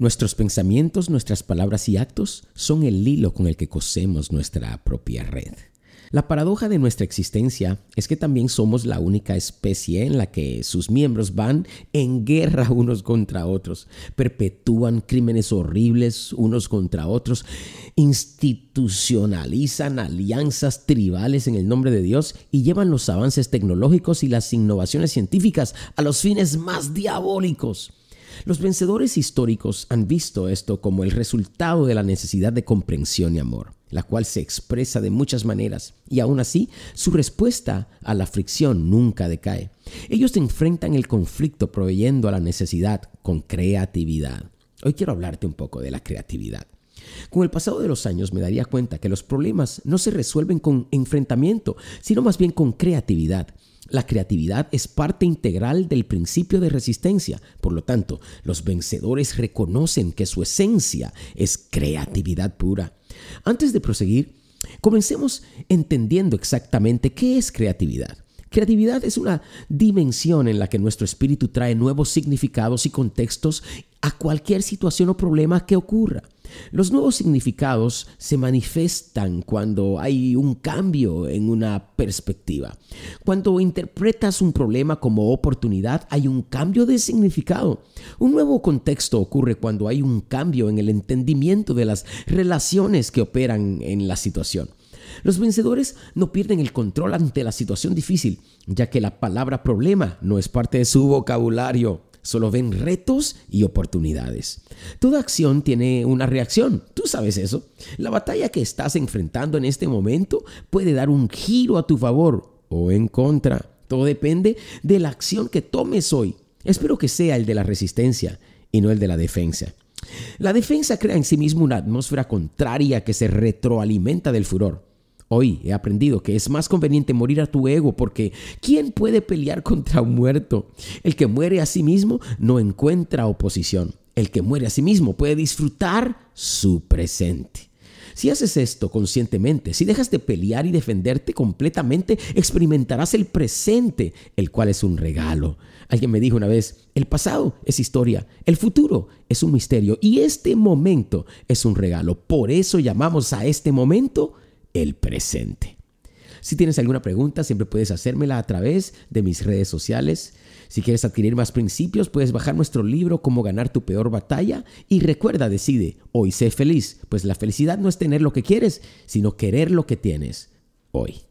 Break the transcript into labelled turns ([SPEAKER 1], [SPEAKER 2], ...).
[SPEAKER 1] Nuestros pensamientos, nuestras palabras y actos son el hilo con el que cosemos nuestra propia red. La paradoja de nuestra existencia es que también somos la única especie en la que sus miembros van en guerra unos contra otros, perpetúan crímenes horribles unos contra otros, institucionalizan alianzas tribales en el nombre de Dios y llevan los avances tecnológicos y las innovaciones científicas a los fines más diabólicos. Los vencedores históricos han visto esto como el resultado de la necesidad de comprensión y amor, la cual se expresa de muchas maneras, y aún así su respuesta a la fricción nunca decae. Ellos enfrentan el conflicto proveyendo a la necesidad con creatividad. Hoy quiero hablarte un poco de la creatividad. Con el pasado de los años me daría cuenta que los problemas no se resuelven con enfrentamiento, sino más bien con creatividad. La creatividad es parte integral del principio de resistencia. Por lo tanto, los vencedores reconocen que su esencia es creatividad pura. Antes de proseguir, comencemos entendiendo exactamente qué es creatividad. Creatividad es una dimensión en la que nuestro espíritu trae nuevos significados y contextos a cualquier situación o problema que ocurra. Los nuevos significados se manifiestan cuando hay un cambio en una perspectiva. Cuando interpretas un problema como oportunidad, hay un cambio de significado. Un nuevo contexto ocurre cuando hay un cambio en el entendimiento de las relaciones que operan en la situación. Los vencedores no pierden el control ante la situación difícil, ya que la palabra problema no es parte de su vocabulario. Solo ven retos y oportunidades. Toda acción tiene una reacción. Tú sabes eso. La batalla que estás enfrentando en este momento puede dar un giro a tu favor o en contra. Todo depende de la acción que tomes hoy. Espero que sea el de la resistencia y no el de la defensa. La defensa crea en sí mismo una atmósfera contraria que se retroalimenta del furor. Hoy he aprendido que es más conveniente morir a tu ego porque ¿quién puede pelear contra un muerto? El que muere a sí mismo no encuentra oposición. El que muere a sí mismo puede disfrutar su presente. Si haces esto conscientemente, si dejas de pelear y defenderte completamente, experimentarás el presente, el cual es un regalo. Alguien me dijo una vez, el pasado es historia, el futuro es un misterio y este momento es un regalo. Por eso llamamos a este momento el presente. Si tienes alguna pregunta, siempre puedes hacérmela a través de mis redes sociales. Si quieres adquirir más principios, puedes bajar nuestro libro Cómo ganar tu peor batalla. Y recuerda, decide, hoy sé feliz, pues la felicidad no es tener lo que quieres, sino querer lo que tienes hoy.